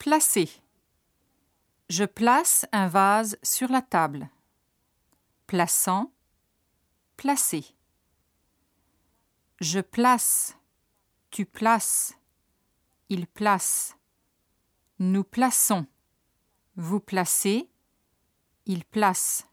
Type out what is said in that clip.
Placer. Je place un vase sur la table. Plaçant. Placer. Je place. Tu places. Il place. Nous plaçons. Vous placez. Il place.